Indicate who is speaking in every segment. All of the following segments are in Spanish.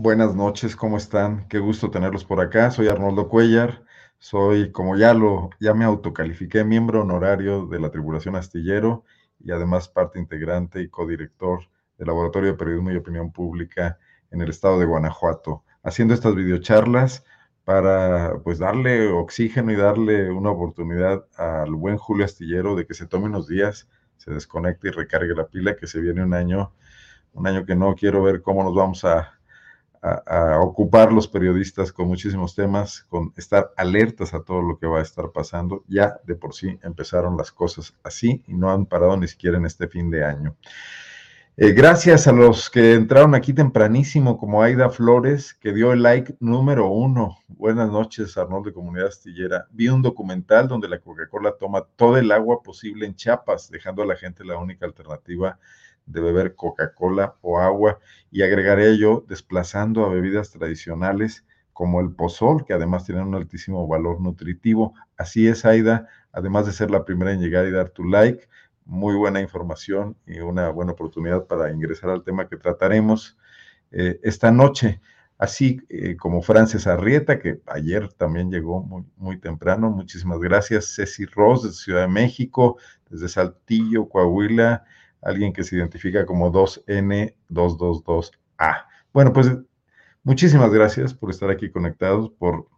Speaker 1: Buenas noches, ¿cómo están? Qué gusto tenerlos por acá. Soy Arnoldo Cuellar. Soy, como ya lo, ya me autocalifiqué, miembro honorario de la Tribulación Astillero y además parte integrante y codirector del Laboratorio de Periodismo y Opinión Pública en el estado de Guanajuato, haciendo estas videocharlas para pues darle oxígeno y darle una oportunidad al buen Julio Astillero de que se tome unos días, se desconecte y recargue la pila, que se viene un año, un año que no quiero ver cómo nos vamos a a, ocupar los periodistas con muchísimos temas, con estar alertas a todo lo que va a estar pasando. Ya de por sí empezaron las cosas así y no han parado ni siquiera en este fin de año. Eh, gracias a los que entraron aquí tempranísimo, como Aida Flores, que dio el like número uno. Buenas noches, Arnold de Comunidad Astillera. Vi un documental donde la Coca-Cola toma todo el agua posible en Chiapas, dejando a la gente la única alternativa de beber Coca-Cola o agua y agregaré yo desplazando a bebidas tradicionales como el pozol, que además tienen un altísimo valor nutritivo. Así es, Aida, además de ser la primera en llegar y dar tu like, muy buena información y una buena oportunidad para ingresar al tema que trataremos eh, esta noche. Así eh, como Frances Arrieta, que ayer también llegó muy, muy temprano. Muchísimas gracias. Ceci Ross, de Ciudad de México, desde Saltillo, Coahuila alguien que se identifica como 2N222A. Bueno, pues muchísimas gracias por estar aquí conectados, por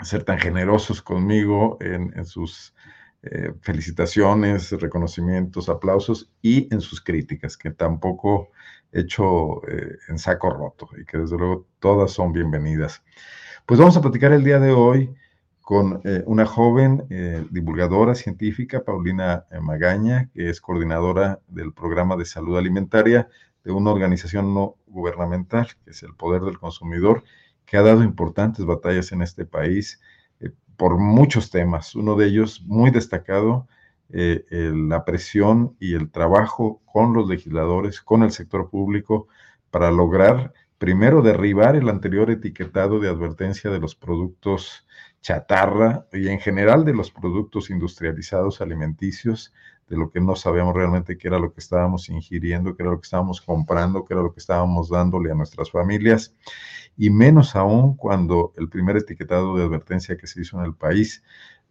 Speaker 1: ser tan generosos conmigo en, sus eh, felicitaciones, reconocimientos, aplausos y en sus críticas, que tampoco he hecho eh, en saco roto y que desde luego todas son bienvenidas. Pues vamos a platicar el día de hoy con eh, una joven eh, divulgadora científica, Paulina eh, Magaña, que es coordinadora del programa de salud alimentaria de una organización no gubernamental, que es el Poder del Consumidor, que ha dado importantes batallas en este país por muchos temas. Uno de ellos muy destacado, la presión y el trabajo con los legisladores, con el sector público, para lograr primero derribar el anterior etiquetado de advertencia de los productos chatarra y en general de los productos industrializados alimenticios, de lo que no sabíamos realmente qué era lo que estábamos ingiriendo, qué era lo que estábamos comprando, qué era lo que estábamos dándole a nuestras familias, y menos aún cuando el primer etiquetado de advertencia que se hizo en el país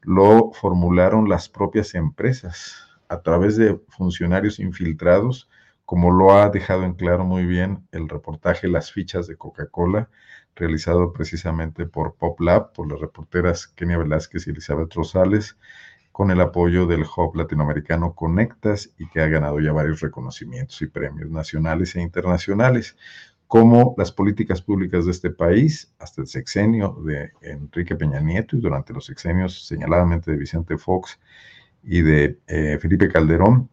Speaker 1: lo formularon las propias empresas a través de funcionarios infiltrados, como lo ha dejado en claro muy bien el reportaje Las fichas de Coca-Cola, realizado precisamente por PopLab, por las reporteras Kenia Velázquez y Elizabeth Rosales, con el apoyo del Hub Latinoamericano Conectas y que ha ganado ya varios reconocimientos y premios nacionales e internacionales, como las políticas públicas de este país hasta el sexenio de Enrique Peña Nieto y durante los sexenios señaladamente de Vicente Fox y de eh, Felipe Calderón,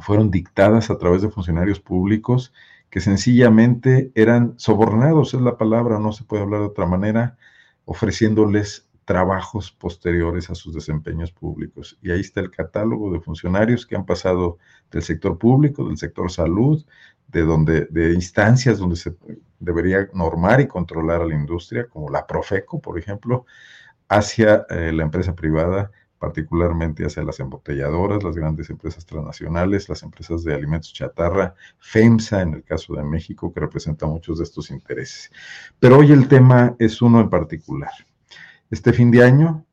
Speaker 1: fueron dictadas a través de funcionarios públicos que sencillamente eran sobornados, es la palabra, no se puede hablar de otra manera, ofreciéndoles trabajos posteriores a sus desempeños públicos. Y ahí está el catálogo de funcionarios que han pasado del sector público, del sector salud, de, donde, de instancias donde se debería normar y controlar a la industria, como la Profeco, por ejemplo, hacia eh, la empresa privada particularmente hacia las embotelladoras, las grandes empresas transnacionales, las empresas de alimentos chatarra, FEMSA en el caso de México, que representa muchos de estos intereses. Pero hoy el tema es uno en particular. Este fin de año,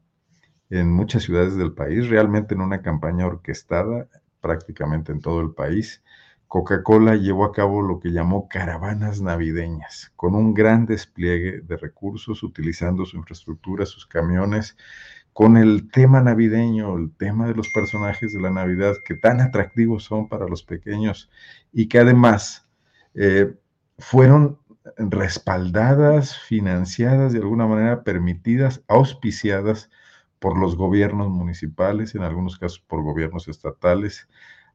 Speaker 1: en muchas ciudades del país, realmente en una campaña orquestada prácticamente en todo el país, Coca-Cola llevó a cabo lo que llamó caravanas navideñas, con un gran despliegue de recursos, utilizando su infraestructura, sus camiones, con el tema navideño, el tema de los personajes de la Navidad, que tan atractivos son para los pequeños y que además eh, fueron respaldadas, financiadas, de alguna manera permitidas, auspiciadas por los gobiernos municipales, en algunos casos por gobiernos estatales.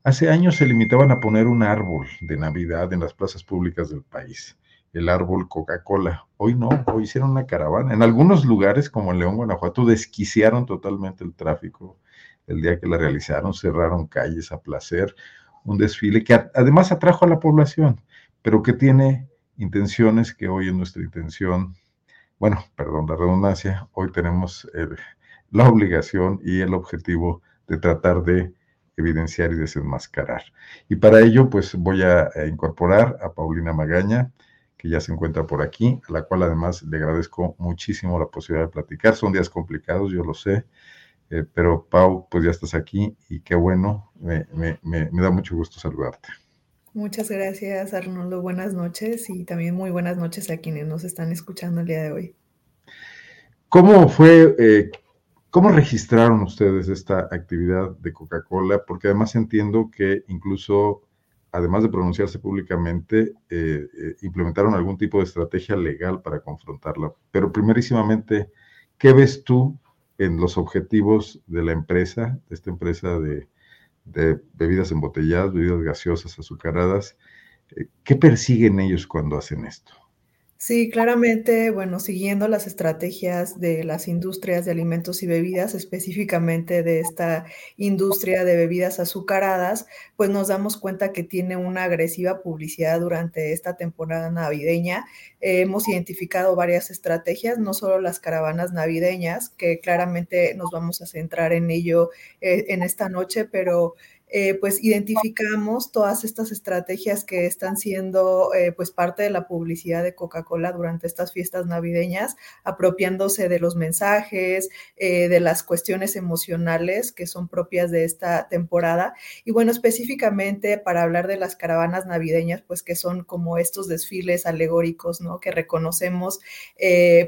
Speaker 1: Hace años se limitaban a poner un árbol de Navidad en las plazas públicas del país, el árbol Coca-Cola. Hoy no, hoy hicieron una caravana. En algunos lugares, como en León, Guanajuato, desquiciaron totalmente el tráfico. El día que la realizaron, cerraron calles a placer, un desfile que además atrajo a la población, pero que tiene intenciones que hoy en nuestra intención, bueno, perdón la redundancia, hoy tenemos la obligación y el objetivo de tratar de evidenciar y desenmascarar. Y para ello, pues voy a, incorporar a Paulina Magaña, que ya se encuentra por aquí, a la cual además le agradezco muchísimo la posibilidad de platicar. Son días complicados, yo lo sé, eh, pero Pau, pues ya estás aquí y qué bueno, me, me da mucho gusto saludarte.
Speaker 2: Muchas gracias, Arnoldo. Buenas noches y también muy buenas noches a quienes nos están escuchando el día de hoy.
Speaker 1: ¿Cómo fue eh, ¿Cómo registraron ustedes esta actividad de Coca-Cola? Porque además entiendo que incluso, además de pronunciarse públicamente, eh, eh, implementaron algún tipo de estrategia legal para confrontarla. Pero primerísimamente, ¿qué ves tú en los objetivos de la empresa, de esta empresa de, bebidas embotelladas, bebidas gaseosas, azucaradas? Eh, ¿Qué persiguen ellos cuando hacen esto?
Speaker 2: Sí, claramente, bueno, siguiendo las estrategias de las industrias de alimentos y bebidas, específicamente de esta industria de bebidas azucaradas, pues nos damos cuenta que tiene una agresiva publicidad durante esta temporada navideña. hemos identificado varias estrategias, no solo las caravanas navideñas, que claramente nos vamos a centrar en ello eh, en esta noche, pero eh, pues identificamos todas estas estrategias que están siendo eh, pues parte de la publicidad de Coca-Cola durante estas fiestas navideñas, apropiándose de los mensajes, eh, de las cuestiones emocionales que son propias de esta temporada. Y bueno, específicamente para hablar de las caravanas navideñas, pues que son como estos desfiles alegóricos, ¿no? Que reconocemos,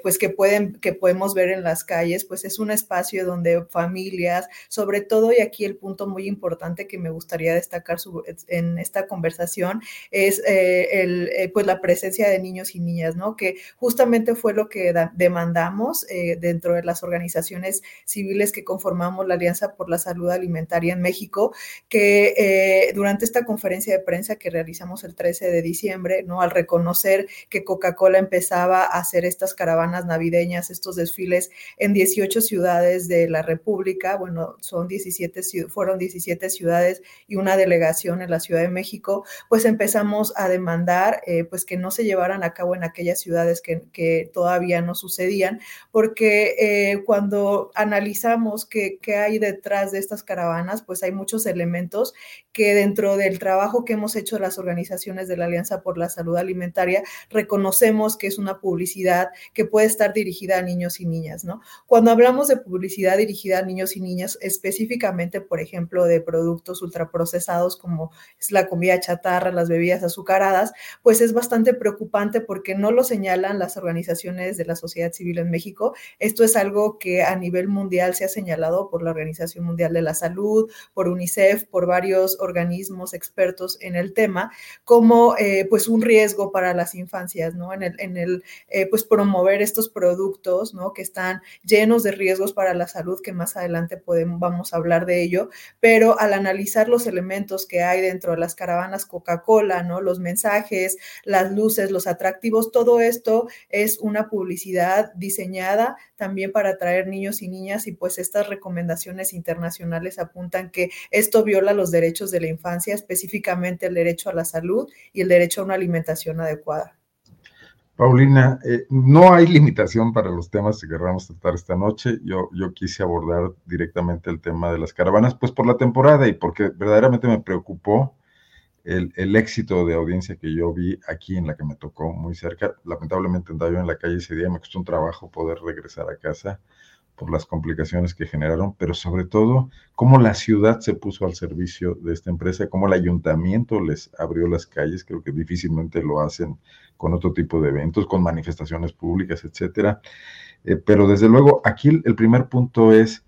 Speaker 2: pues que pueden, que podemos ver en las calles, pues es un espacio donde familias, sobre todo, y aquí el punto muy importante que me gustaría destacar en esta conversación es eh, eh, pues la presencia de niños y niñas, ¿no? Que justamente fue lo que demandamos eh, dentro de las organizaciones civiles que conformamos la Alianza por la Salud Alimentaria en México, que durante esta conferencia de prensa que realizamos el 13 de diciembre, ¿no? Al reconocer que Coca-Cola empezaba a hacer estas caravanas navideñas, estos desfiles en 18 ciudades de la República, bueno, son 17, fueron 17 ciudades y una delegación en la Ciudad de México, pues empezamos a demandar eh, pues que no se llevaran a cabo en aquellas ciudades que, todavía no sucedían, porque eh, cuando analizamos qué, qué hay detrás de estas caravanas, pues hay muchos elementos que dentro del trabajo que hemos hecho las organizaciones de la Alianza por la Salud Alimentaria, reconocemos que es una publicidad que puede estar dirigida a niños y niñas, ¿no? Cuando hablamos de publicidad dirigida a niños y niñas, específicamente, por ejemplo, de productos ultraprocesados como es la comida chatarra, las bebidas azucaradas, pues es bastante preocupante porque no lo señalan las organizaciones de la sociedad civil en México. Esto es algo que a nivel mundial se ha señalado por la Organización Mundial de la Salud, por UNICEF, por varios organismos expertos en el tema, como eh, pues un riesgo para las infancias, ¿no? En el, en el eh, pues promover estos productos, ¿no? Que están llenos de riesgos para la salud, que más adelante podemos, vamos a hablar de ello, pero al analizar los elementos que hay dentro de las caravanas Coca-Cola, ¿no? Los mensajes, las luces, los atractivos, todo esto es una publicidad diseñada también para atraer niños y niñas y pues estas recomendaciones internacionales apuntan que esto viola los derechos de la infancia, específicamente el derecho a la salud y el derecho a una alimentación adecuada.
Speaker 1: Paulina, eh, no hay limitación para los temas que queramos tratar esta noche. Yo, yo quise abordar directamente el tema de las caravanas, pues por la temporada y porque verdaderamente me preocupó el, el, éxito de audiencia que yo vi aquí en la que me tocó muy cerca. Lamentablemente andaba yo en la calle ese día, me costó un trabajo poder regresar a casa por las complicaciones que generaron, pero sobre todo cómo la ciudad se puso al servicio de esta empresa, cómo el ayuntamiento les abrió las calles, creo que difícilmente lo hacen con otro tipo de eventos, con manifestaciones públicas, etcétera. Eh, pero desde luego, aquí el, el primer punto es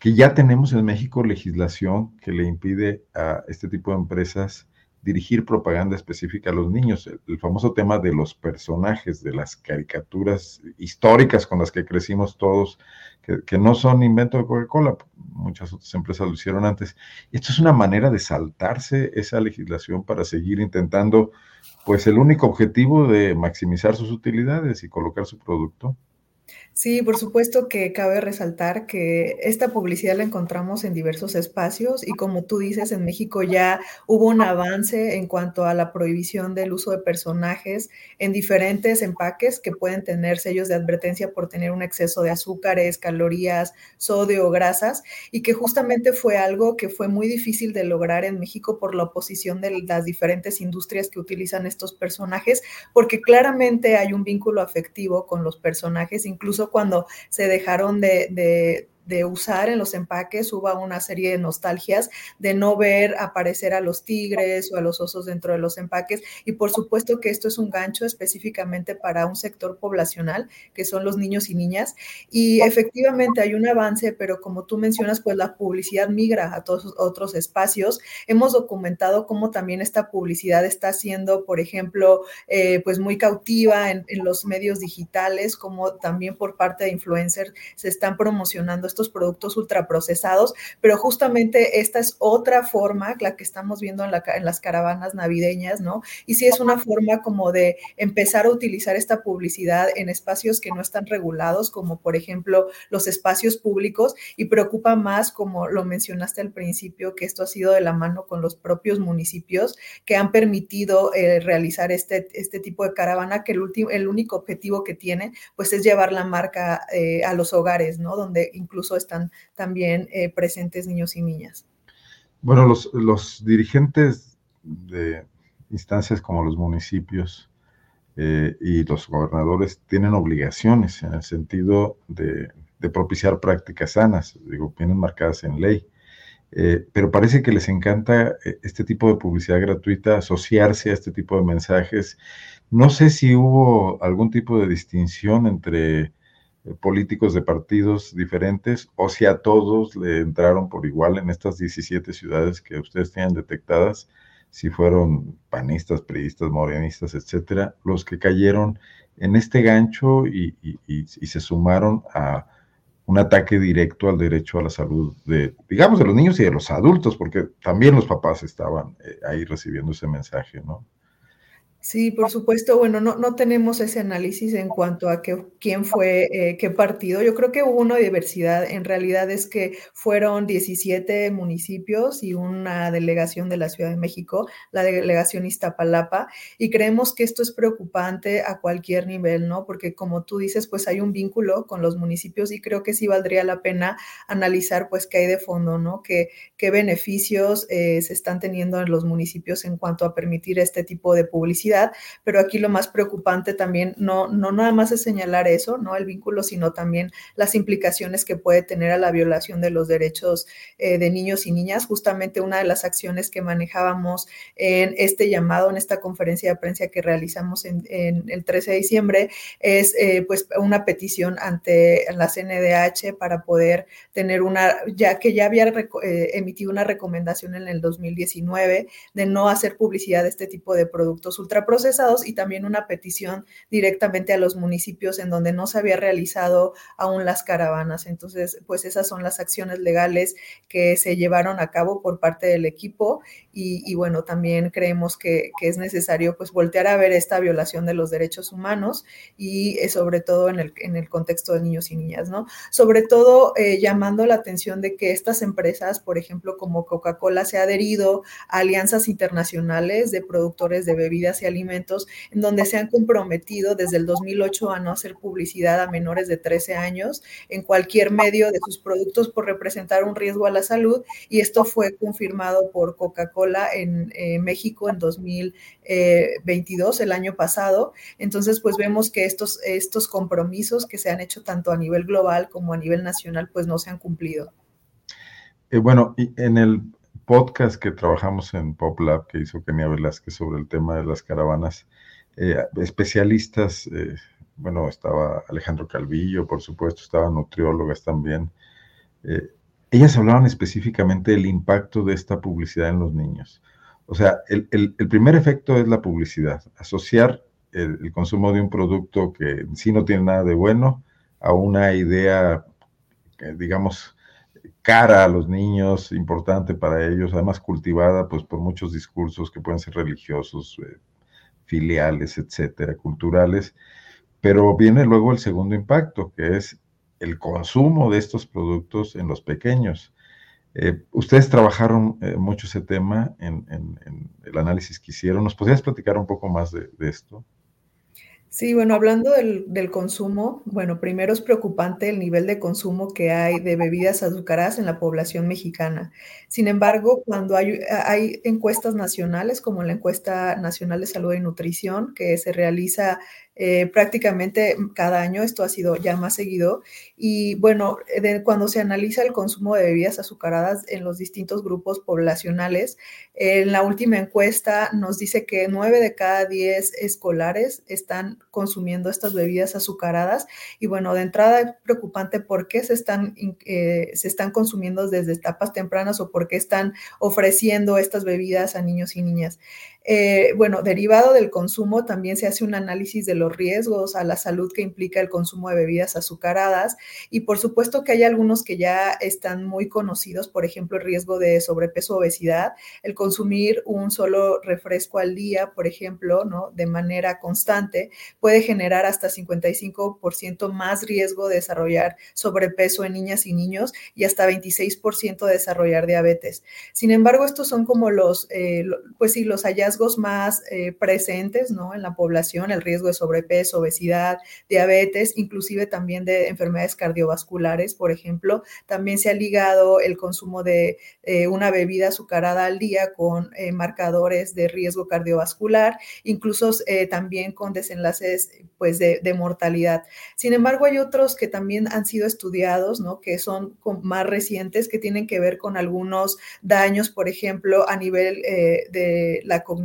Speaker 1: que ya tenemos en México legislación que le impide a este tipo de empresas dirigir propaganda específica a los niños. El, famoso tema de los personajes, de las caricaturas históricas con las que crecimos todos, que, no son invento de Coca-Cola, muchas otras empresas lo hicieron antes. Esto es una manera de saltarse esa legislación para seguir intentando, pues, el único objetivo de maximizar sus utilidades y colocar su producto
Speaker 2: Sí, por supuesto que cabe resaltar que esta publicidad la encontramos en diversos espacios y como tú dices, en México ya hubo un avance en cuanto a la prohibición del uso de personajes en diferentes empaques que pueden tener sellos de advertencia por tener un exceso de azúcares, calorías, sodio, grasas y que justamente fue algo que fue muy difícil de lograr en México por la oposición de las diferentes industrias que utilizan estos personajes, porque claramente hay un vínculo afectivo con los personajes, incluso cuando se dejaron de, de de usar en los empaques hubo una serie de nostalgias de no ver aparecer a los tigres o a los osos dentro de los empaques. Y por supuesto que esto es un gancho específicamente para un sector poblacional que son los niños y niñas. Y efectivamente hay un avance pero como tú mencionas pues la publicidad migra a todos otros espacios. Hemos documentado cómo también esta publicidad está siendo por ejemplo eh, pues muy cautiva en, en los medios digitales como también por parte de influencers se están promocionando estos productos ultraprocesados, pero justamente esta es otra forma, la que estamos viendo en, en las caravanas navideñas, ¿no? Y sí es una forma como de empezar a utilizar esta publicidad en espacios que no están regulados, como por ejemplo los espacios públicos, y preocupa más, como lo mencionaste al principio, que esto ha sido de la mano con los propios municipios que han permitido eh, realizar este, este tipo de caravana, que el, último, el único objetivo que tiene, pues es llevar la marca eh, a los hogares, ¿no? Donde incluso están también eh, presentes niños y niñas.
Speaker 1: Bueno, los, dirigentes de instancias como los municipios eh, y los gobernadores tienen obligaciones en el sentido de, propiciar prácticas sanas, digo, vienen marcadas en ley. Eh, pero parece que les encanta este tipo de publicidad gratuita, asociarse a este tipo de mensajes. No sé si hubo algún tipo de distinción entre políticos de partidos diferentes o si a todos le entraron por igual en estas 17 ciudades que ustedes tienen detectadas, si fueron panistas, priistas, morenistas, etcétera, los que cayeron en este gancho y, se sumaron a un ataque directo al derecho a la salud de, digamos, de los niños y de los adultos, porque también los papás estaban eh, ahí recibiendo ese mensaje, ¿no?
Speaker 2: Sí, por supuesto. Bueno, no, no tenemos ese análisis en cuanto a que, quién fue, eh, qué partido. Yo creo que hubo una diversidad. En realidad es que fueron 17 municipios y una delegación de la Ciudad de México, la delegación Iztapalapa, y creemos que esto es preocupante a cualquier nivel, ¿no? Porque como tú dices, pues hay un vínculo con los municipios y creo que sí valdría la pena analizar, pues, qué hay de fondo, ¿no? ¿Qué, qué beneficios eh, se están teniendo en los municipios en cuanto a permitir este tipo de publicidad? Pero aquí lo más preocupante también no, no nada más es señalar eso, ¿no? El vínculo, sino también las implicaciones que puede tener a la violación de los derechos eh, de niños y niñas. Justamente una de las acciones que manejábamos en este llamado, en esta conferencia de prensa que realizamos en, el 13 de diciembre, es eh, pues una petición ante la CNDH para poder tener una, ya que ya había eh, emitido una recomendación en el 2019 de no hacer publicidad de este tipo de productos ultra procesados y también una petición directamente a los municipios en donde no se había realizado aún las caravanas. Entonces, pues esas son las acciones legales que se llevaron a cabo por parte del equipo y, bueno, también creemos que, es necesario pues voltear a ver esta violación de los derechos humanos y eh, sobre todo en el, en el contexto de niños y niñas, ¿no? Sobre todo eh, llamando la atención de que estas empresas, por ejemplo, como Coca-Cola, se ha adherido a alianzas internacionales de productores de bebidas y Alimentos, en donde se han comprometido desde el 2008 a no hacer publicidad a menores de 13 años en cualquier medio de sus productos por representar un riesgo a la salud y esto fue confirmado por Coca-Cola en eh, México en 2022, el año pasado. Entonces, pues vemos que estos, estos compromisos que se han hecho tanto a nivel global como a nivel nacional, pues no se han cumplido.
Speaker 1: Eh, bueno, en el podcast que trabajamos en PopLab que hizo Kenia Velázquez sobre el tema de las caravanas, eh, especialistas, eh, bueno, estaba Alejandro Calvillo, por supuesto, estaban nutriólogas también. ellas hablaban específicamente del impacto de esta publicidad en los niños. O sea, el, primer efecto es la publicidad, asociar el, el, consumo de un producto que en sí no tiene nada de bueno a una idea, digamos, cara a los niños, importante para ellos, además cultivada pues por muchos discursos que pueden ser religiosos, eh, filiales, etcétera, culturales, pero viene luego el segundo impacto, que es el consumo de estos productos en los pequeños. Eh, ustedes trabajaron eh, mucho ese tema en, el análisis que hicieron. ¿Nos podrías platicar un poco más de esto?
Speaker 2: Sí, bueno, hablando del, consumo, bueno, primero es preocupante el nivel de consumo que hay de bebidas azucaradas en la población mexicana. Sin embargo, cuando hay, encuestas nacionales, como la encuesta nacional de salud y nutrición, que se realiza eh, prácticamente cada año, esto ha sido ya más seguido. Y bueno, cuando se analiza el consumo de bebidas azucaradas en los distintos grupos poblacionales, en la última encuesta nos dice que nueve de cada diez escolares están consumiendo estas bebidas azucaradas. Y bueno, de entrada es preocupante por qué se están, eh, se están consumiendo desde etapas tempranas o por qué están ofreciendo estas bebidas a niños y niñas. Eh, bueno, derivado del consumo, también se hace un análisis de los riesgos a la salud que implica el consumo de bebidas azucaradas y por supuesto que hay algunos que ya están muy conocidos, por ejemplo, el riesgo de sobrepeso obesidad, el consumir un solo refresco al día, por ejemplo, ¿no? de manera constante, puede generar hasta 55% más riesgo de desarrollar sobrepeso en niñas y niños y hasta 26% de desarrollar diabetes. Sin embargo, estos son como los, eh, pues sí, los hallazgos más eh, presentes ¿no? en la población, el riesgo de sobrepeso, obesidad, diabetes, inclusive también de enfermedades cardiovasculares, por ejemplo. También se ha ligado el consumo de eh, una bebida azucarada al día con eh, marcadores de riesgo cardiovascular, incluso también con desenlaces pues, de, de, mortalidad. Sin embargo, hay otros que también han sido estudiados, ¿no? que son más recientes, que tienen que ver con algunos daños, por ejemplo, a nivel de la cognición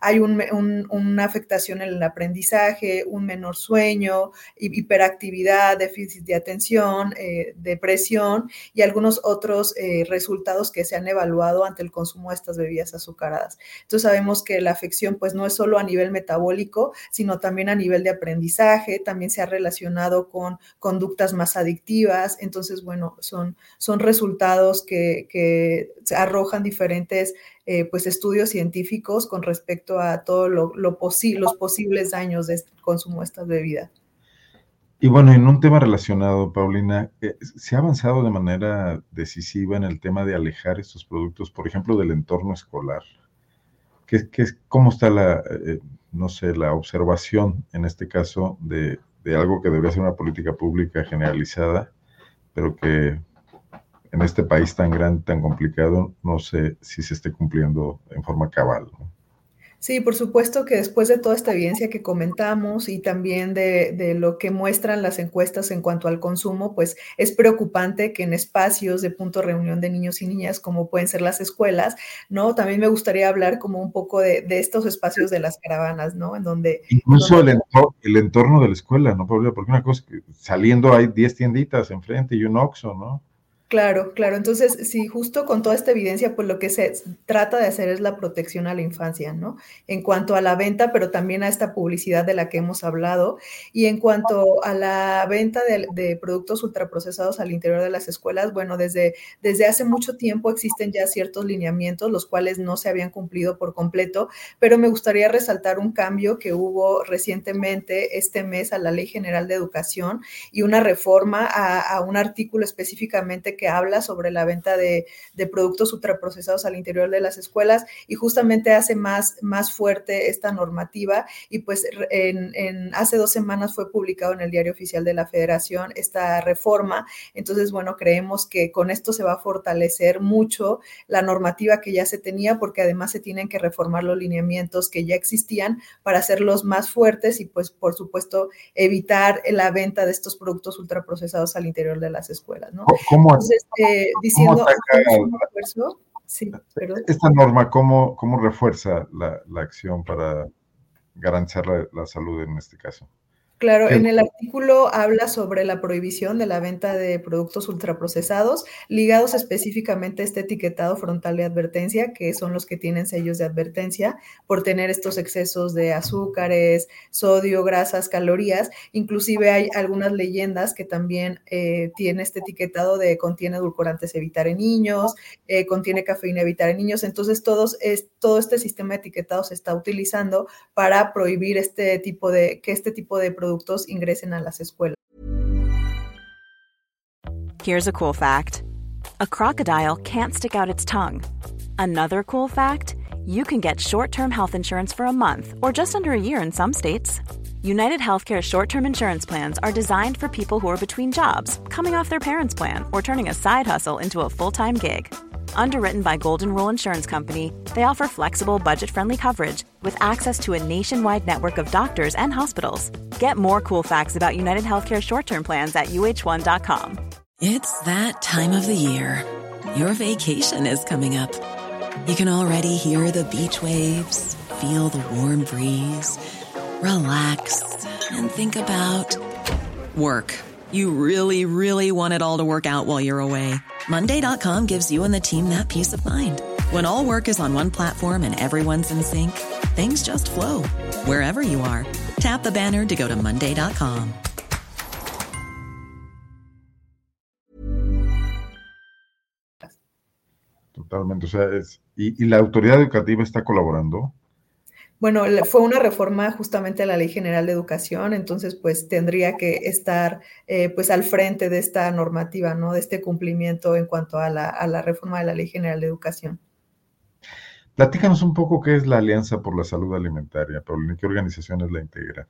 Speaker 2: hay una afectación en el aprendizaje, un menor sueño, hiperactividad, déficit de atención, eh, depresión y algunos otros eh, resultados que se han evaluado ante el consumo de estas bebidas azucaradas. Entonces sabemos que la afección pues no es solo a nivel metabólico, sino también a nivel de aprendizaje, también se ha relacionado con conductas más adictivas. Entonces, bueno, son, son resultados que, que arrojan diferentes eh, pues estudios científicos con respecto a todo lo, los posibles daños del consumo de estas bebidas.
Speaker 1: Y bueno, en un tema relacionado, Paulina, eh, se ha avanzado de manera decisiva en el tema de alejar estos productos, por ejemplo, del entorno escolar. ¿Qué, qué, ¿Cómo está la, eh, no sé, la observación en este caso de, de algo que debería ser una política pública generalizada, pero que en este país tan grande, tan complicado, no sé si se esté cumpliendo en forma cabal.
Speaker 2: Sí, por supuesto que después de toda esta evidencia que comentamos y también de, lo que muestran las encuestas en cuanto al consumo, pues es preocupante que en espacios de punto de reunión de niños y niñas, como pueden ser las escuelas, ¿no? También me gustaría hablar como un poco de, estos espacios de las caravanas, ¿no? En donde...
Speaker 1: Incluso El, entorno, de la escuela, ¿no, Porque una cosa que saliendo hay 10 tienditas enfrente y un Oxxo, ¿no?
Speaker 2: Claro, claro. Entonces, sí, justo con toda esta evidencia, pues lo que se trata de hacer es la protección a la infancia, ¿no? En cuanto a la venta, pero también a esta publicidad de la que hemos hablado. Y en cuanto a la venta de, productos ultraprocesados al interior de las escuelas, bueno, desde, desde hace mucho tiempo existen ya ciertos lineamientos, los cuales no se habían cumplido por completo, pero me gustaría resaltar un cambio que hubo recientemente este mes a la Ley General de Educación y una reforma a, a un artículo específicamente que habla sobre la venta de, productos ultraprocesados al interior de las escuelas y justamente hace más, más fuerte esta normativa y pues en, hace dos semanas fue publicado en el diario oficial de la federación esta reforma. Entonces, bueno, creemos que con esto se va a fortalecer mucho la normativa que ya se tenía porque además se tienen que reformar los lineamientos que ya existían para hacerlos más fuertes y pues por supuesto evitar la venta de estos productos ultraprocesados al interior de las escuelas, ¿no?
Speaker 1: ¿Cómo, Eh, diciendo... Esta norma, ¿cómo, cómo refuerza la, la acción para garantizar la, la salud en este caso?
Speaker 2: Claro, en el artículo habla sobre la prohibición de la venta de productos ultraprocesados ligados específicamente a este etiquetado frontal de advertencia, que son los que tienen sellos de advertencia por tener estos excesos de azúcares, sodio, grasas, calorías. Inclusive hay algunas leyendas que también eh, tiene este etiquetado de contiene edulcorantes evitar en niños, eh, contiene cafeína evitar en niños. Entonces todos es, todo este sistema de etiquetado se está utilizando para prohibir este tipo de que este tipo de productos productos ingresen a las escuelas.
Speaker 3: Here's a cool fact. A crocodile can't stick out its tongue. Another cool fact, you can get short-term health insurance for a month or just under a year in some states. United Healthcare short term insurance plans are designed for people who are between jobs, coming off their parents' plan, or turning a side hustle into a full time gig. Underwritten by Golden Rule Insurance Company, they offer flexible, budget friendly coverage with access to a nationwide network of doctors and hospitals. Get more cool facts about United Healthcare short term plans at uh1.com.
Speaker 4: It's that time of the year. Your vacation is coming up. You can already hear the beach waves, feel the warm breeze, relax, and think about work. You really, really want it all to work out while you're away. Monday.com gives you and the team that peace of mind. When all work is on one platform and everyone's in sync, things just flow wherever you are. Tap the banner to go to Monday.com.
Speaker 1: Totalmente. O sea, es, y, y la autoridad educativa está colaborando.
Speaker 2: Bueno, fue una reforma justamente a la Ley General de Educación, entonces pues tendría que estar eh, pues al frente de esta normativa, ¿no? De este cumplimiento en cuanto a la, a la reforma de la Ley General de Educación.
Speaker 1: Platícanos un poco qué es la Alianza por la Salud Alimentaria, Paulina, ¿qué organizaciones la integran?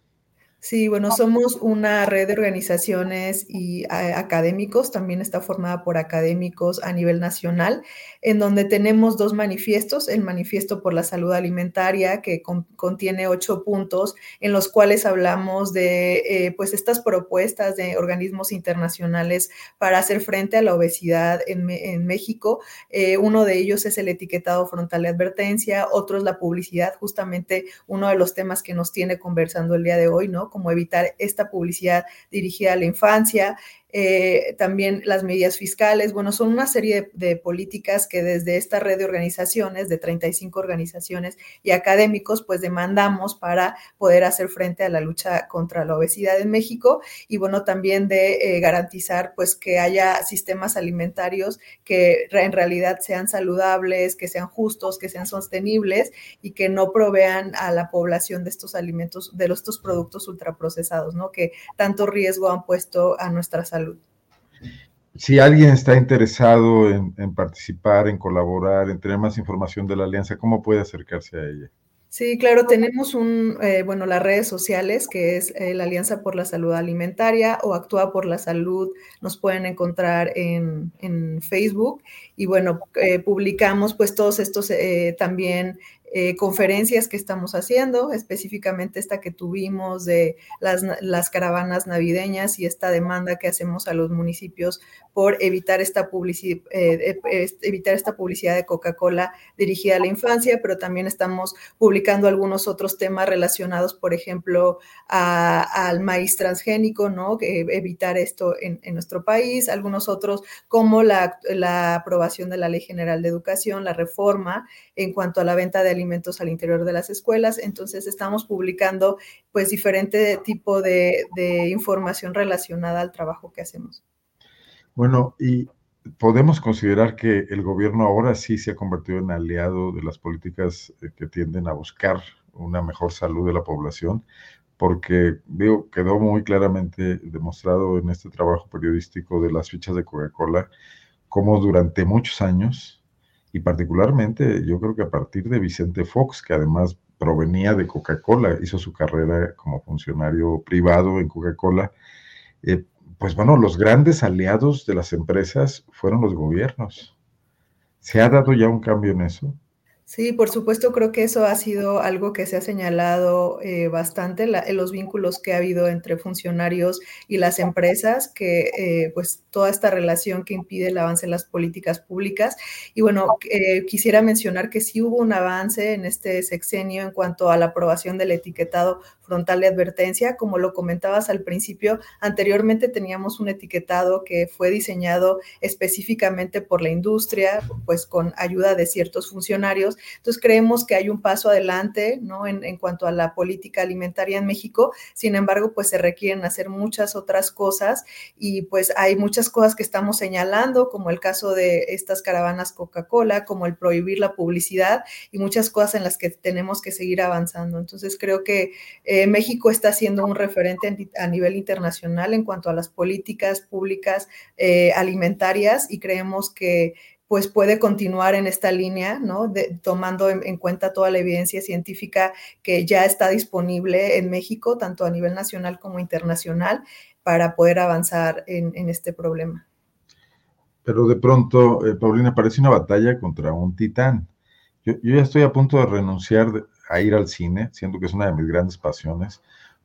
Speaker 2: Sí, bueno, somos una red de organizaciones y académicos, también está formada por académicos a nivel nacional, en donde tenemos dos manifiestos, el manifiesto por la salud alimentaria, que contiene ocho puntos, en los cuales hablamos de eh, pues estas propuestas de organismos internacionales para hacer frente a la obesidad en, México. Eh, uno de ellos es el etiquetado frontal de advertencia, otro es la publicidad, justamente uno de los temas que nos tiene conversando el día de hoy, ¿no? Como evitar esta publicidad dirigida a la infancia, eh, también las medidas fiscales. Bueno, son una serie de, políticas que desde esta red de organizaciones, de 35 organizaciones y académicos, pues demandamos para poder hacer frente a la lucha contra la obesidad en México y bueno, también de eh, garantizar pues que haya sistemas alimentarios que en realidad sean saludables, que sean justos, que sean sostenibles y que no provean a la población de estos alimentos, de estos productos ultraprocesados, ¿no? Que tanto riesgo han puesto a nuestra salud
Speaker 1: si alguien está interesado en, participar, en colaborar, en tener más información de la alianza, ¿cómo puede acercarse a ella?
Speaker 2: Sí, claro, tenemos un, eh, bueno, las redes sociales, que es eh, la Alianza por la Salud Alimentaria o Actúa por la Salud, nos pueden encontrar en, Facebook. Y bueno, eh, publicamos pues todos estos también eh, conferencias que estamos haciendo, específicamente esta que tuvimos de las, las, caravanas navideñas y esta demanda que hacemos a los municipios por evitar esta, publicidad, eh, evitar esta publicidad de Coca-Cola dirigida a la infancia, pero también estamos publicando algunos otros temas relacionados, por ejemplo, al maíz transgénico, ¿no? evitar esto en, nuestro país, algunos otros como la, la aprobación de la Ley General de Educación, la reforma en cuanto a la venta de alimentos al interior de las escuelas. Entonces estamos publicando pues diferente tipo de, información relacionada al trabajo que hacemos.
Speaker 1: Bueno, y podemos considerar que el gobierno ahora sí se ha convertido en aliado de las políticas eh, que tienden a buscar una mejor salud de la población, porque veo, quedó muy claramente demostrado en este trabajo periodístico de las fichas de Coca-Cola como durante muchos años, y particularmente yo creo que a partir de Vicente Fox, que además provenía de Coca-Cola, hizo su carrera como funcionario privado en Coca-Cola, eh, pues bueno, los grandes aliados de las empresas fueron los gobiernos. ¿Se ha dado ya un cambio en eso?
Speaker 2: Sí, por supuesto, creo que eso ha sido algo que se ha señalado eh, bastante, en los vínculos que ha habido entre funcionarios y las empresas, que eh, pues toda esta relación que impide el avance en las políticas públicas. Y bueno, eh, quisiera mencionar que sí hubo un avance en este sexenio en cuanto a la aprobación del etiquetado frontal de advertencia. Como lo comentabas al principio, anteriormente teníamos un etiquetado que fue diseñado específicamente por la industria, pues con ayuda de ciertos funcionarios entonces creemos que hay un paso adelante, ¿no? En, en, cuanto a la política alimentaria en México. Sin embargo, pues se requieren hacer muchas otras cosas y pues hay muchas cosas que estamos señalando, como el caso de estas caravanas Coca-Cola, como el prohibir la publicidad y muchas cosas en las que tenemos que seguir avanzando. Entonces creo que eh, México está siendo un referente a nivel internacional en cuanto a las políticas públicas eh, alimentarias y creemos que pues puede continuar en esta línea, ¿no? tomando en, cuenta toda la evidencia científica que ya está disponible en México, tanto a nivel nacional como internacional, para poder avanzar en, este problema.
Speaker 1: Pero de pronto, eh, Paulina, parece una batalla contra un titán. Yo, ya estoy a punto de renunciar a ir al cine, siendo que es una de mis grandes pasiones,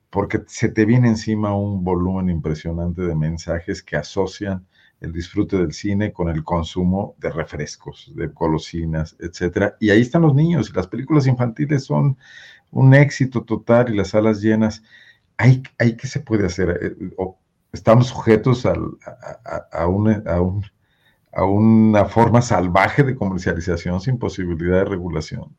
Speaker 1: porque se te viene encima un volumen impresionante de mensajes que asocian el disfrute del cine con el consumo de refrescos, de golosinas, etcétera. Y ahí están los niños, las películas infantiles son un éxito total y las salas llenas. ¿Hay, hay qué se puede hacer? Eh, ¿Estamos sujetos a, a, a una forma salvaje de comercialización sin posibilidad de regulación?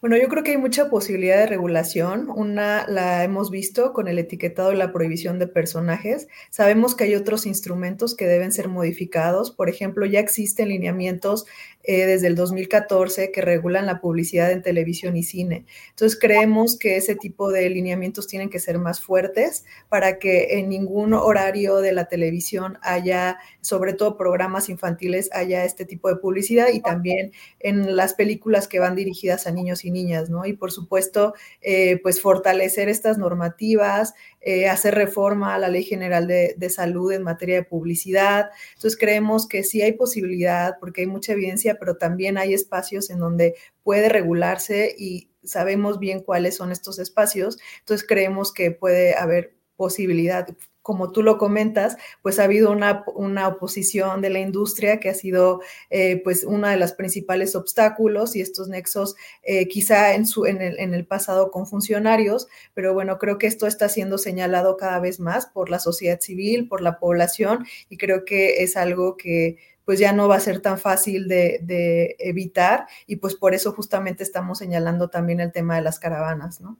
Speaker 2: Bueno, yo creo que hay mucha posibilidad de regulación. Una la hemos visto con el etiquetado y la prohibición de personajes. Sabemos que hay otros instrumentos que deben ser modificados. Por ejemplo, ya existen lineamientos eh, desde el 2014 que regulan la publicidad en televisión y cine. Entonces, creemos que ese tipo de lineamientos tienen que ser más fuertes para que en ningún horario de la televisión haya, sobre todo programas infantiles, haya este tipo de publicidad y también en las películas que van dirigidas a niños y niñas, ¿no? Y por supuesto, eh, pues fortalecer estas normativas, eh, hacer reforma a la Ley General de, Salud en materia de publicidad. Entonces creemos que sí hay posibilidad, porque hay mucha evidencia, pero también hay espacios en donde puede regularse y sabemos bien cuáles son estos espacios. Entonces creemos que puede haber posibilidad, como tú lo comentas, pues ha habido una, una oposición de la industria que ha sido eh, pues uno de los principales obstáculos y estos nexos eh, quizá en, su, en, el, en el pasado con funcionarios, pero bueno, creo que esto está siendo señalado cada vez más por la sociedad civil, por la población y creo que es algo que pues ya no va a ser tan fácil de, de evitar y pues por eso justamente estamos señalando también el tema de las caravanas, ¿no?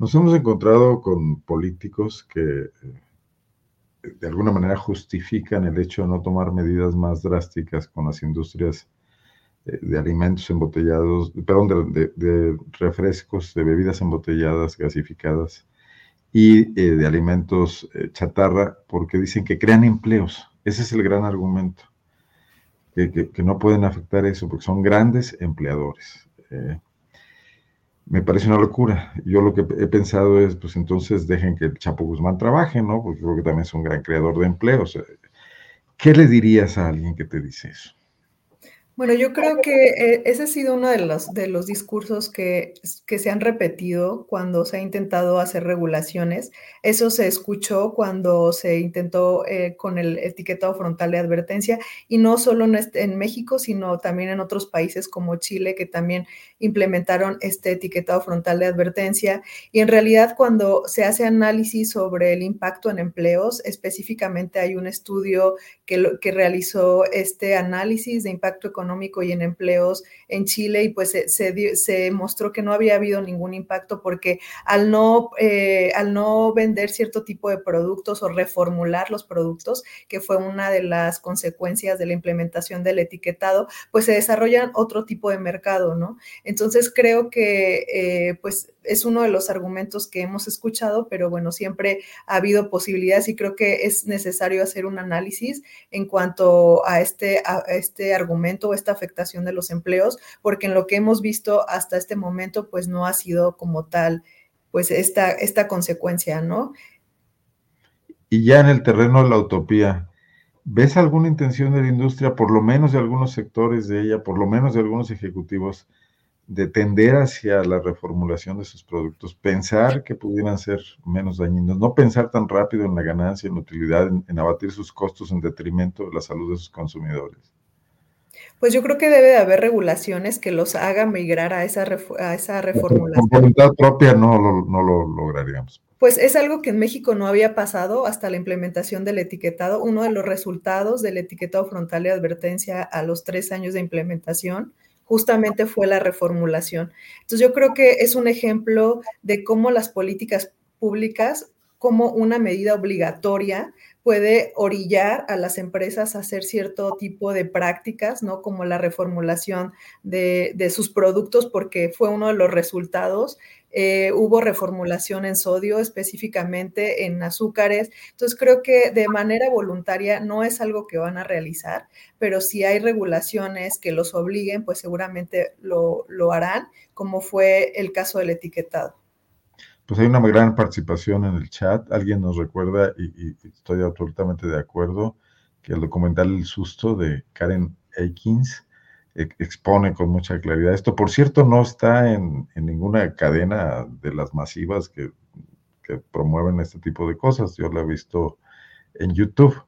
Speaker 1: Nos hemos encontrado con políticos que eh, de alguna manera justifican el hecho de no tomar medidas más drásticas con las industrias eh, de alimentos embotellados, perdón, de, refrescos, de bebidas embotelladas, gasificadas y eh, de alimentos chatarra, porque dicen que crean empleos. Ese es el gran argumento, que, no pueden afectar eso, porque son grandes empleadores me parece una locura. Yo lo que he pensado es, pues entonces dejen que el Chapo Guzmán trabaje, ¿no? Porque creo que también es un gran creador de empleos. ¿Qué le dirías a alguien que te dice eso?
Speaker 2: Bueno, yo creo que eh, ese ha sido uno de los, de los discursos que, que, se han repetido cuando se ha intentado hacer regulaciones. Eso se escuchó cuando se intentó eh, con el etiquetado frontal de advertencia y no solo en, este, en, México, sino también en otros países como Chile que también implementaron este etiquetado frontal de advertencia. Y en realidad cuando se hace análisis sobre el impacto en empleos, específicamente hay un estudio que, que realizó este análisis de impacto económico económico y en empleos en Chile y pues se, se, mostró que no había habido ningún impacto porque al no, eh, al no vender cierto tipo de productos o reformular los productos, que fue una de las consecuencias de la implementación del etiquetado, pues se desarrollan otro tipo de mercado, ¿no? Entonces creo que eh, pues es uno de los argumentos que hemos escuchado, pero bueno, siempre ha habido posibilidades y creo que es necesario hacer un análisis en cuanto a este, a este argumento o esta afectación de los empleos, porque en lo que hemos visto hasta este momento, pues no ha sido como tal, pues esta, esta consecuencia, ¿no?
Speaker 1: Y ya en el terreno de la utopía, ¿ves alguna intención de la industria, por lo menos de algunos sectores de ella, por lo menos de algunos ejecutivos, de tender hacia la reformulación de sus productos, pensar que pudieran ser menos dañinos, no pensar tan rápido en la ganancia, en la utilidad, en, abatir sus costos en detrimento de la salud de sus consumidores?
Speaker 2: Pues yo creo que debe de haber regulaciones que los hagan migrar a esa, a esa reformulación.
Speaker 1: Con voluntad propia no lo, no lo lograríamos.
Speaker 2: Pues es algo que en México no había pasado hasta la implementación del etiquetado. Uno de los resultados del etiquetado frontal de advertencia a los tres años de implementación justamente fue la reformulación. Entonces yo creo que es un ejemplo de cómo las políticas públicas, como una medida obligatoria, puede orillar a las empresas a hacer cierto tipo de prácticas, ¿no? Como la reformulación de, sus productos, porque fue uno de los resultados eh, hubo reformulación en sodio, específicamente en azúcares. Entonces, creo que de manera voluntaria no es algo que van a realizar, pero si hay regulaciones que los obliguen, pues seguramente lo, harán, como fue el caso del etiquetado.
Speaker 1: Pues hay una gran participación en el chat. Alguien nos recuerda, y, estoy absolutamente de acuerdo, que el documental El Susto de Karen Aikins expone con mucha claridad esto. Por cierto, no está en, ninguna cadena de las masivas que, promueven este tipo de cosas. Yo lo he visto en YouTube.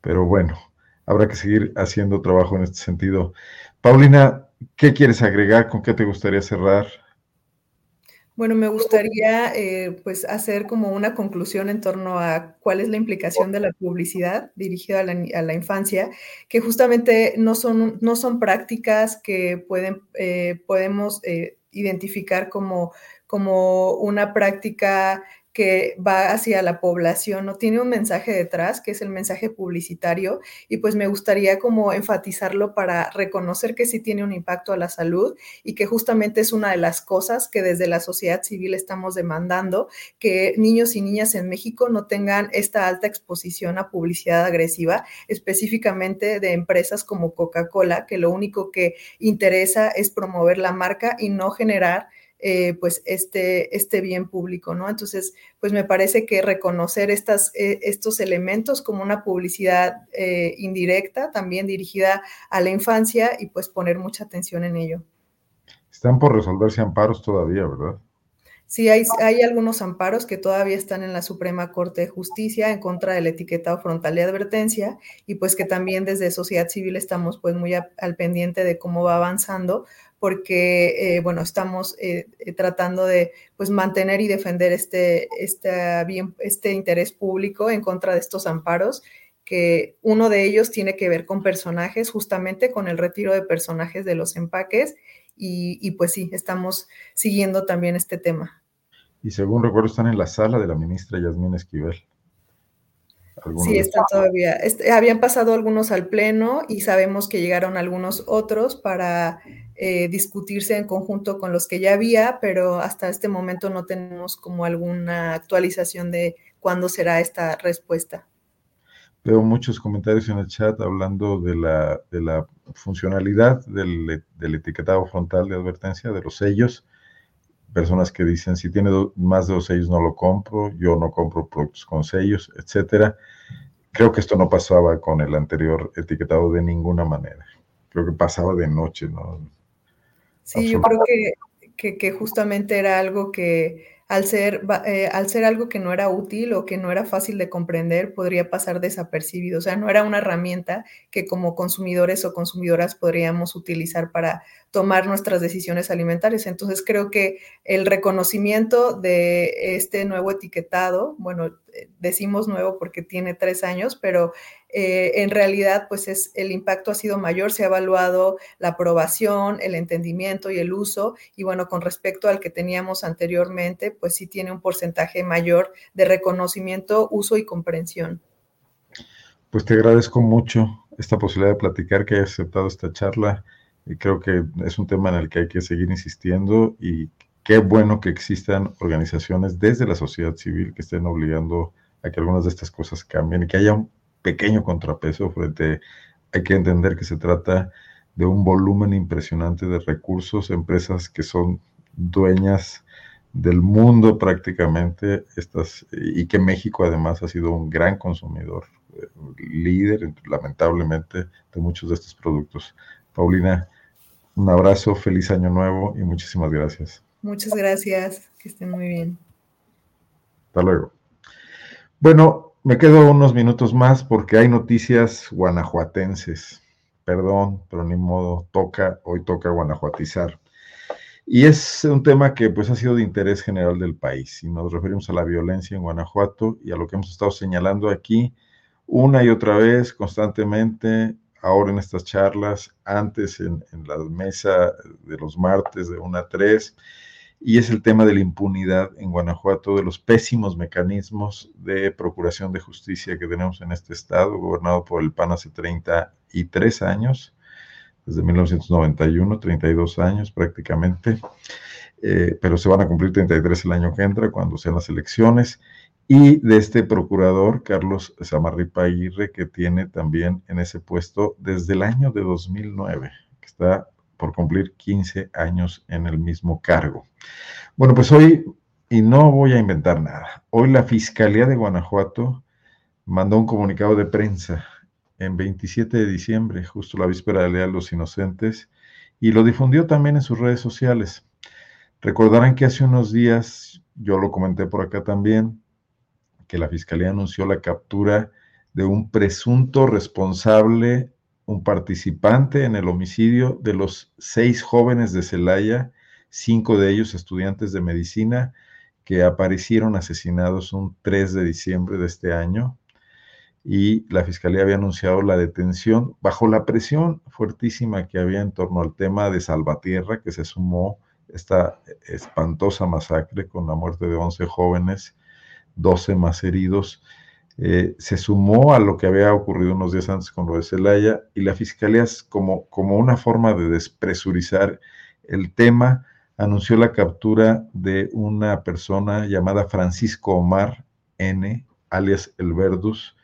Speaker 1: Pero bueno, habrá que seguir haciendo trabajo en este sentido. Paulina, ¿qué quieres agregar? ¿Con qué te gustaría cerrar?
Speaker 2: Bueno, me gustaría eh, pues hacer como una conclusión en torno a cuál es la implicación de la publicidad dirigida a la, infancia, que justamente no son, no son prácticas que pueden, eh, podemos eh, identificar como, como una práctica que va hacia la población, no tiene un mensaje detrás, que es el mensaje publicitario, y pues me gustaría como enfatizarlo para reconocer que sí tiene un impacto a la salud y que justamente es una de las cosas que desde la sociedad civil estamos demandando, que niños y niñas en México no tengan esta alta exposición a publicidad agresiva, específicamente de empresas como Coca-Cola, que lo único que interesa es promover la marca y no generar eh, pues este, este bien público, ¿no? Entonces, pues me parece que reconocer estas, eh, estos elementos como una publicidad eh, indirecta, también dirigida a la infancia y pues poner mucha atención en ello.
Speaker 1: Están por resolverse amparos todavía, ¿verdad?
Speaker 2: Sí, hay, hay, algunos amparos que todavía están en la Suprema Corte de Justicia en contra del etiquetado frontal de advertencia y pues que también desde sociedad civil estamos pues muy al pendiente de cómo va avanzando porque, eh, bueno, estamos eh, eh, tratando de pues, mantener y defender este, este, bien, este interés público en contra de estos amparos, que uno de ellos tiene que ver con personajes, justamente con el retiro de personajes de los empaques, y, y pues sí, estamos siguiendo también este tema.
Speaker 1: Y según recuerdo, están en la sala de la ministra Yasmín Esquivel.
Speaker 2: Sí, están todavía. Este, habían pasado algunos al pleno y sabemos que llegaron algunos otros para eh, discutirse en conjunto con los que ya había, pero hasta este momento no tenemos como alguna actualización de cuándo será esta respuesta.
Speaker 1: Veo muchos comentarios en el chat hablando de la, de la funcionalidad del, del, etiquetado frontal de advertencia, de los sellos. Personas que dicen, si tiene más de dos sellos no lo compro, yo no compro productos con sellos, etcétera. Creo que esto no pasaba con el anterior etiquetado de ninguna manera. Creo que pasaba de noche, ¿no?
Speaker 2: Sí, yo creo que, que, justamente era algo que al ser, eh, al ser algo que no era útil o que no era fácil de comprender, podría pasar desapercibido. O sea, no era una herramienta que como consumidores o consumidoras podríamos utilizar para tomar nuestras decisiones alimentarias. Entonces, creo que el reconocimiento de este nuevo etiquetado, bueno, decimos nuevo porque tiene tres años, pero eh, en realidad pues es, el impacto ha sido mayor, se ha evaluado la aprobación, el entendimiento y el uso, y bueno, con respecto al que teníamos anteriormente, pues sí tiene un porcentaje mayor de reconocimiento, uso y comprensión.
Speaker 1: Pues te agradezco mucho esta posibilidad de platicar, que hayas aceptado esta charla. Y creo que es un tema en el que hay que seguir insistiendo y qué bueno que existan organizaciones desde la sociedad civil que estén obligando a que algunas de estas cosas cambien y que haya pequeño contrapeso frente, hay que entender que se trata de un volumen impresionante de recursos, empresas que son dueñas del mundo prácticamente, estas, y que México además ha sido un gran consumidor, eh, líder lamentablemente de muchos de estos productos. Paulina, un abrazo, feliz año nuevo y muchísimas gracias.
Speaker 2: Muchas gracias, que estén muy bien.
Speaker 1: Hasta luego. Bueno, me quedo unos minutos más porque hay noticias guanajuatenses. Perdón, pero ni modo, toca, hoy toca guanajuatizar. Y es un tema que pues ha sido de interés general del país. Y nos referimos a la violencia en Guanajuato y a lo que hemos estado señalando aquí una y otra vez, constantemente, ahora en estas charlas, antes en, la mesa de los martes de 1 a 3, y es el tema de la impunidad en Guanajuato, de los pésimos mecanismos de procuración de justicia que tenemos en este estado, gobernado por el PAN hace 33 años, desde 1991, 32 años prácticamente, eh, pero se van a cumplir 33 el año que entra, cuando sean las elecciones, y de este procurador, Carlos Samarripa Aguirre, que tiene también en ese puesto desde el año de 2009, que está por cumplir 15 años en el mismo cargo. Bueno, pues hoy, y no voy a inventar nada, hoy la Fiscalía de Guanajuato mandó un comunicado de prensa en 27 de diciembre, justo la víspera del Día de los Inocentes, y lo difundió también en sus redes sociales. Recordarán que hace unos días, yo lo comenté por acá también, que la Fiscalía anunció la captura de un presunto responsable, un participante en el homicidio de los seis jóvenes de Celaya, cinco de ellos estudiantes de medicina, que aparecieron asesinados un 3 de diciembre de este año. Y la Fiscalía había anunciado la detención bajo la presión fuertísima que había en torno al tema de Salvatierra, que se sumó esta espantosa masacre con la muerte de 11 jóvenes 12 más heridos. Eh, se sumó a lo que había ocurrido unos días antes con lo de Celaya y la Fiscalía, como, como una forma de despresurizar el tema, anunció la captura de una persona llamada Francisco Omar N., alias El Verdus,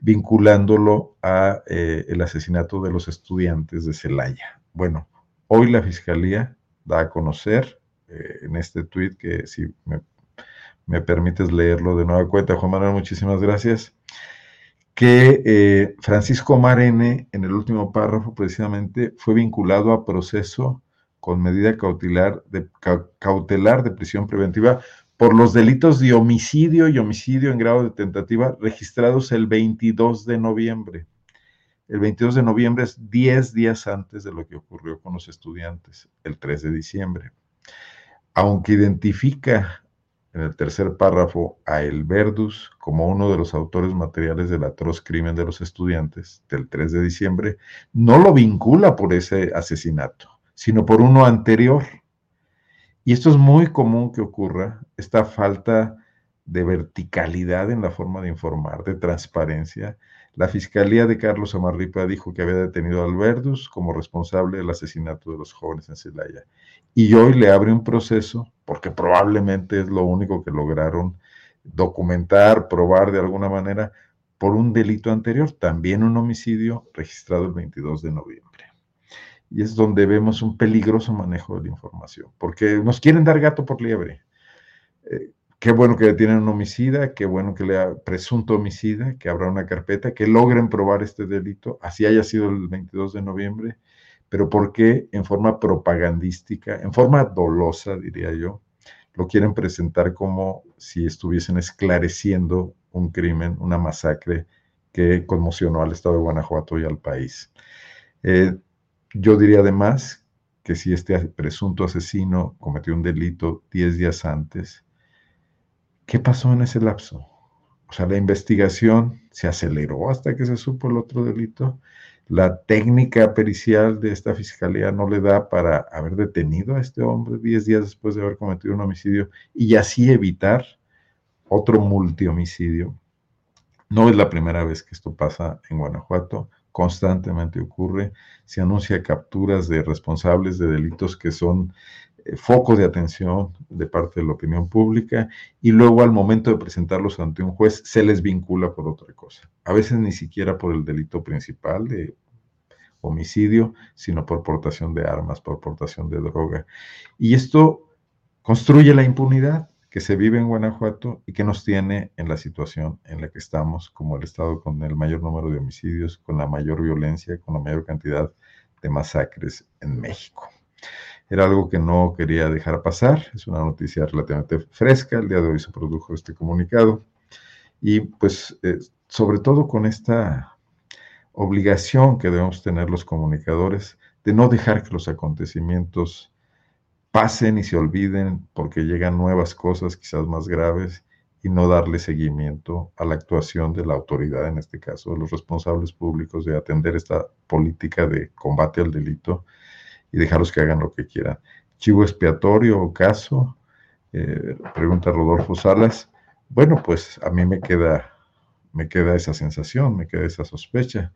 Speaker 1: vinculándolo a eh, el asesinato de los estudiantes de Celaya. Bueno, hoy la Fiscalía da a conocer eh, en este tuit que si me me permites leerlo de nueva cuenta, Juan Manuel, muchísimas gracias, que eh, Francisco Marene, en el último párrafo precisamente, fue vinculado a proceso con medida cautelar de, cautelar de prisión preventiva por los delitos de homicidio y homicidio en grado de tentativa registrados el 22 de noviembre. El 22 de noviembre es 10 días antes de lo que ocurrió con los estudiantes, el 3 de diciembre. Aunque identifica en el tercer párrafo a El Verdus como uno de los autores materiales del atroz crimen de los estudiantes del 3 de diciembre, no lo vincula por ese asesinato, sino por uno anterior. Y esto es muy común que ocurra, esta falta de verticalidad en la forma de informar, de transparencia. La Fiscalía de Carlos Amarripa dijo que había detenido a Alberdus como responsable del asesinato de los jóvenes en Celaya. Y hoy le abre un proceso, porque probablemente es lo único que lograron documentar, probar de alguna manera, por un delito anterior, también un homicidio registrado el 22 de noviembre. Y es donde vemos un peligroso manejo de la información, porque nos quieren dar gato por liebre. Eh, Qué bueno que tienen un homicida, qué bueno que le ha presunto homicida, que habrá una carpeta, que logren probar este delito, así haya sido el 22 de noviembre, pero ¿por qué en forma propagandística, en forma dolosa, diría yo, lo quieren presentar como si estuviesen esclareciendo un crimen, una masacre que conmocionó al estado de Guanajuato y al país? Eh, yo diría además que si este presunto asesino cometió un delito 10 días antes, ¿Qué pasó en ese lapso? o sea, la investigación se aceleró hasta que se supo el otro delito. La técnica pericial de esta fiscalía no le da para haber detenido a este hombre 10 días después de haber cometido un homicidio y así evitar otro multihomicidio. No es la primera vez que esto pasa en Guanajuato, constantemente ocurre. Se anuncia capturas de responsables de delitos que son foco de atención de parte de la opinión pública y luego al momento de presentarlos ante un juez se les vincula por otra cosa. A veces ni siquiera por el delito principal de homicidio, sino por portación de armas, por portación de droga. Y esto construye la impunidad que se vive en Guanajuato y que nos tiene en la situación en la que estamos como el Estado con el mayor número de homicidios, con la mayor violencia, con la mayor cantidad de masacres en México. Era algo que no quería dejar pasar, es una noticia relativamente fresca, el día de hoy se produjo este comunicado. Y pues eh, sobre todo con esta obligación que debemos tener los comunicadores de no dejar que los acontecimientos pasen y se olviden porque llegan nuevas cosas quizás más graves y no darle seguimiento a la actuación de la autoridad, en este caso de los responsables públicos, de atender esta política de combate al delito y dejarlos que hagan lo que quieran. Chivo expiatorio o caso, eh, pregunta Rodolfo Salas. Bueno, pues a mí me queda, me queda esa sensación, me queda esa sospecha.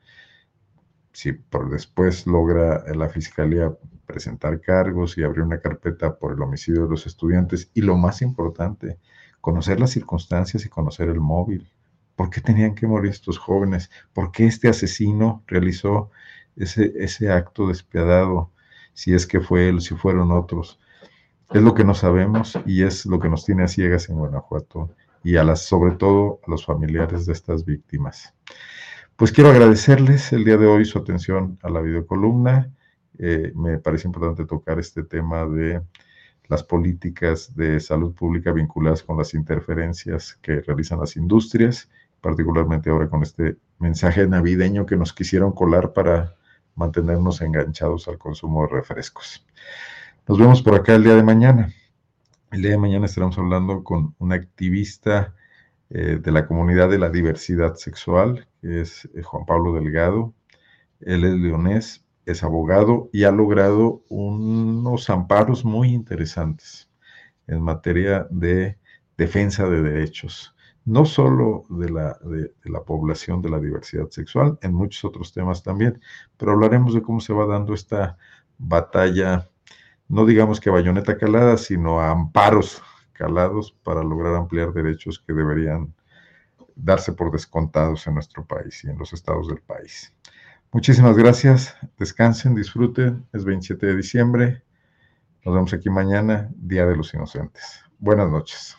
Speaker 1: Si por después logra la fiscalía presentar cargos y abrir una carpeta por el homicidio de los estudiantes y lo más importante, conocer las circunstancias y conocer el móvil. ¿Por qué tenían que morir estos jóvenes? ¿Por qué este asesino realizó ese, ese acto despiadado? Si es que fue él, si fueron otros. Es lo que no sabemos y es lo que nos tiene a ciegas en Guanajuato y a las, sobre todo a los familiares de estas víctimas. Pues quiero agradecerles el día de hoy su atención a la videocolumna eh, me parece importante tocar este tema de las políticas de salud pública vinculadas con las interferencias que realizan las industrias, particularmente ahora con este mensaje navideño que nos quisieron colar para mantenernos enganchados al consumo de refrescos. Nos vemos por acá el día de mañana. El día de mañana estaremos hablando con un activista eh, de la comunidad de la diversidad sexual, que es eh, Juan Pablo Delgado. Él es leonés, es abogado y ha logrado unos amparos muy interesantes en materia de defensa de derechos, no solo de la, de, la población de la diversidad sexual, en muchos otros temas también, pero hablaremos de cómo se va dando esta batalla, no digamos que a bayoneta calada, sino a amparos calados para lograr ampliar derechos que deberían darse por descontados en nuestro país y en los estados del país. Muchísimas gracias. Descansen, disfruten. Es 27 de diciembre. Nos vemos aquí mañana, Día de los Inocentes. Buenas noches.